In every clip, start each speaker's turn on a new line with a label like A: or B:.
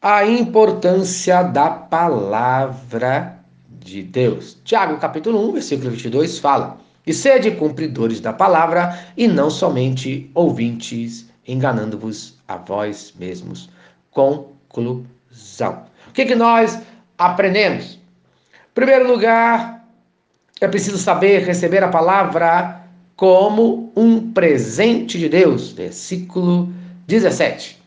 A: a importância da palavra de Deus. Tiago, capítulo 1, versículo 22 fala: "E sede cumpridores da palavra e não somente ouvintes, enganando-vos a vós mesmos." Conclusão. O que que nós aprendemos? Em primeiro lugar, é preciso saber receber a palavra como um presente de Deus. Versículo 17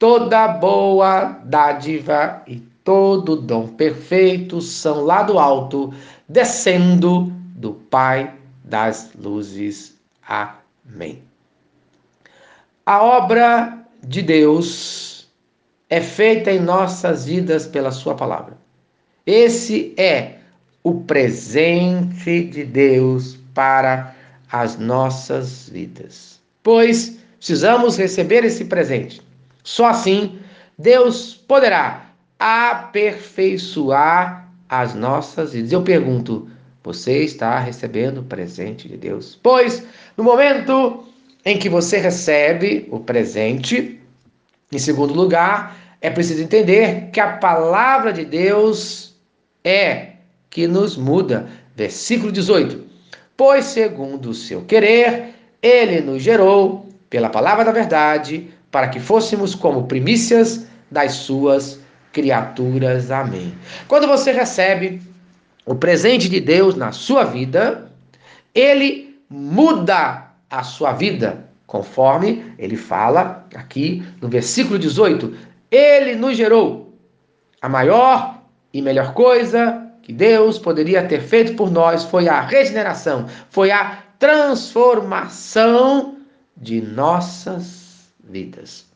A: toda boa dádiva e todo dom perfeito são lá do alto, descendo do Pai das luzes. Amém. A obra de Deus é feita em nossas vidas pela Sua palavra. Esse é o presente de Deus para as nossas vidas. Pois precisamos receber esse presente só assim Deus poderá aperfeiçoar as nossas vidas. Eu pergunto, você está recebendo o presente de Deus? Pois no momento em que você recebe o presente, em segundo lugar, é preciso entender que a palavra de Deus é que nos muda. Versículo 18. Pois segundo o seu querer, ele nos gerou pela palavra da verdade para que fôssemos como primícias das suas criaturas. Amém. Quando você recebe o presente de Deus na sua vida, ele muda a sua vida, conforme ele fala aqui no versículo 18. Ele nos gerou. A maior e melhor coisa que Deus poderia ter feito por nós foi a regeneração, foi a transformação de nossas vidas.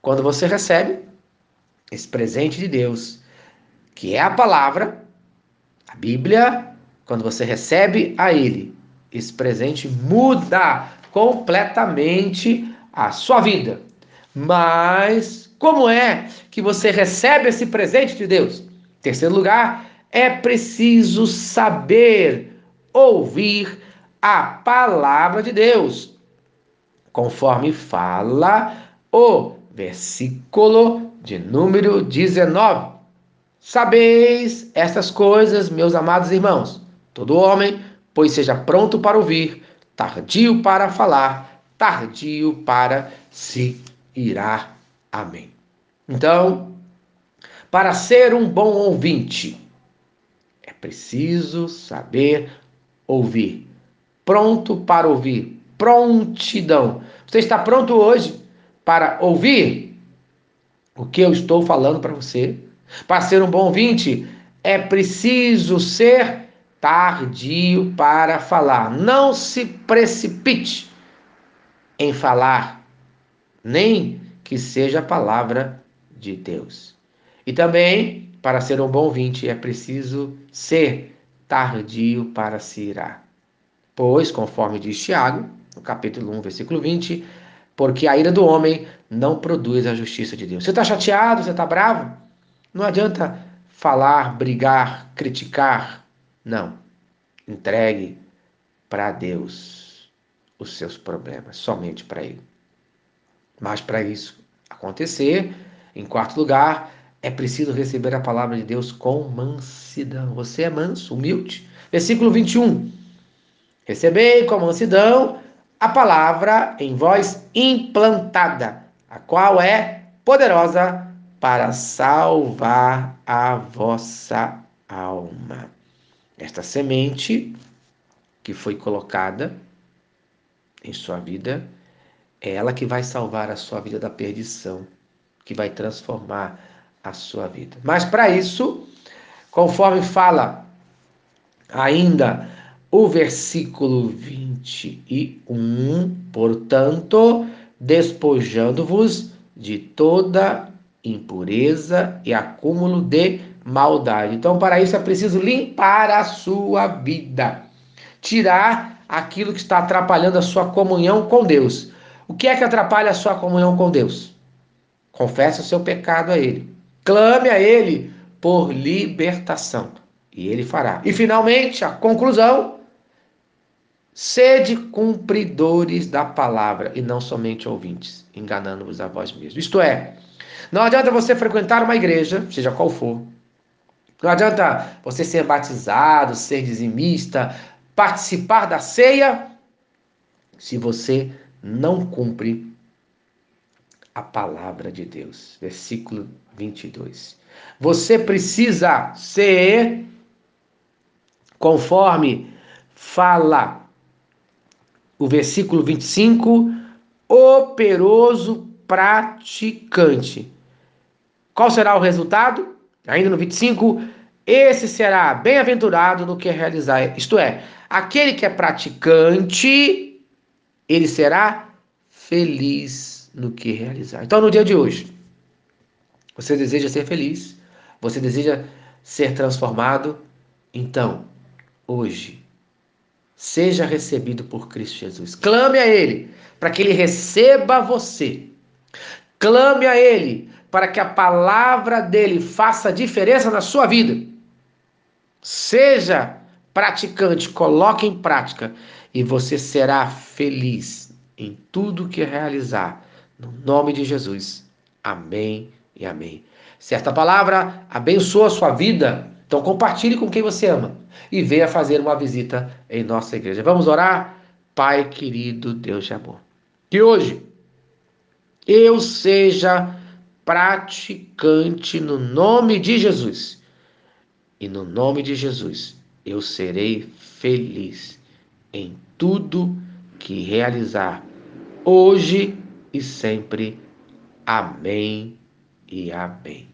A: Quando você recebe esse presente de Deus, que é a palavra, a Bíblia, quando você recebe a Ele, esse presente muda completamente a sua vida. Mas como é que você recebe esse presente de Deus? Em terceiro lugar, é preciso saber ouvir a palavra de Deus conforme fala o versículo de número 19. Sabeis estas coisas, meus amados irmãos. Todo homem, pois seja pronto para ouvir, tardio para falar, tardio para se irar. Amém. Então, para ser um bom ouvinte, é preciso saber ouvir. Pronto para ouvir, prontidão. Você está pronto hoje para ouvir o que eu estou falando para você? Para ser um bom ouvinte, é preciso ser tardio para falar. Não se precipite em falar, nem que seja a palavra de Deus. E também, para ser um bom ouvinte, é preciso ser tardio para se irar. Pois, conforme diz Tiago, no capítulo 1, versículo 20, porque a ira do homem não produz a justiça de Deus. Você está chateado, você está bravo? Não adianta falar, brigar, criticar. Não. Entregue para Deus os seus problemas, somente para Ele. Mas para isso acontecer, em quarto lugar, é preciso receber a palavra de Deus com mansidão. Você é manso, humilde. Versículo 21. Recebei com mansidão a palavra em voz implantada, a qual é poderosa para salvar a vossa alma. Esta semente que foi colocada em sua vida é ela que vai salvar a sua vida da perdição, que vai transformar a sua vida. Mas para isso, conforme fala ainda o versículo 21, portanto, despojando-vos de toda impureza e acúmulo de maldade. Então, para isso é preciso limpar a sua vida, tirar aquilo que está atrapalhando a sua comunhão com Deus. O que é que atrapalha a sua comunhão com Deus? Confesse o seu pecado a Ele. Clame a Ele por libertação. E Ele fará. E finalmente, a conclusão Sede cumpridores da palavra e não somente ouvintes, enganando-vos a vós mesmos. Isto é, Não adianta você frequentar uma igreja, seja qual for. Não adianta você ser batizado, ser dizimista, participar da ceia, se você não cumpre a palavra de Deus. Versículo 22. Você precisa ser conforme fala o versículo 25, operoso praticante. Qual será o resultado? Ainda no 25, esse será bem-aventurado no que realizar. Isto é, aquele que é praticante, ele será feliz no que realizar. Então, no dia de hoje, você deseja ser feliz? Você deseja ser transformado? Então, hoje, seja recebido por Cristo Jesus. Clame a Ele para que Ele receba você. Clame a Ele para que a palavra dele faça diferença na sua vida. Seja praticante, coloque em prática e você será feliz em tudo que realizar. No nome de Jesus. Amém e amém. Certa palavra abençoa a sua vida. Então compartilhe com quem você ama e venha fazer uma visita em nossa igreja. Vamos orar? Pai querido, Deus de amor. Que hoje eu seja praticante no nome de Jesus. E no nome de Jesus eu serei feliz em tudo que realizar hoje e sempre. Amém e amém.